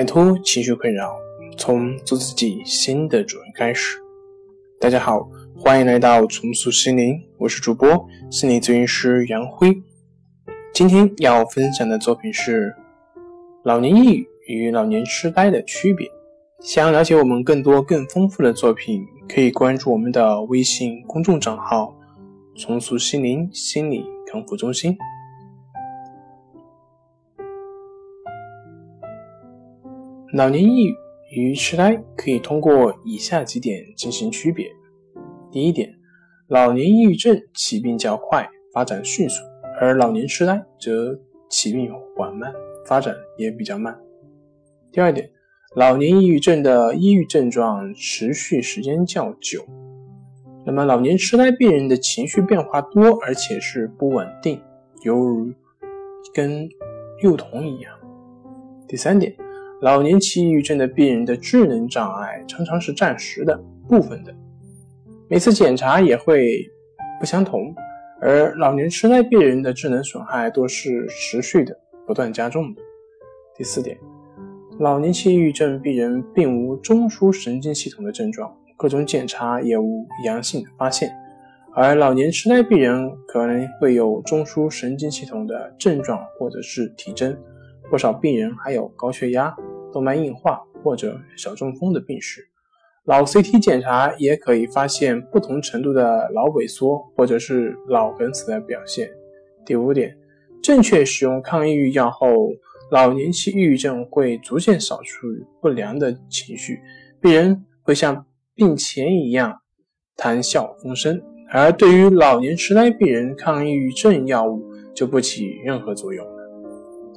摆脱情绪困扰，从做自己新的主人开始。大家好，欢迎来到重塑心灵，我是主播心理咨询师杨辉。今天要分享的作品是老年抑郁与老年痴呆的区别。想要了解我们更多更丰富的作品，可以关注我们的微信公众账号“重塑心灵心理康复中心”。老年抑郁与痴呆可以通过以下几点进行区别。第一点，老年抑郁症起病较快，发展迅速，而老年痴呆则起病缓慢，发展也比较慢。第二点，老年抑郁症的抑郁症状持续时间较久，那么老年痴呆病人的情绪变化多，而且是不稳定，犹如跟幼童一样。第三点。老年期抑郁症的病人的智能障碍常常是暂时的、部分的，每次检查也会不相同；而老年痴呆病人的智能损害多是持续的、不断加重的。第四点，老年期抑郁症病人并无中枢神经系统的症状，各种检查也无阳性的发现；而老年痴呆病人可能会有中枢神经系统的症状或者是体征，不少病人还有高血压。动脉硬化或者小中风的病史，脑 CT 检查也可以发现不同程度的脑萎缩或者是脑梗死的表现。第五点，正确使用抗抑郁药后，老年期抑郁症会逐渐扫除不良的情绪，病人会像病前一样谈笑风生。而对于老年痴呆病人，抗抑郁症药物就不起任何作用。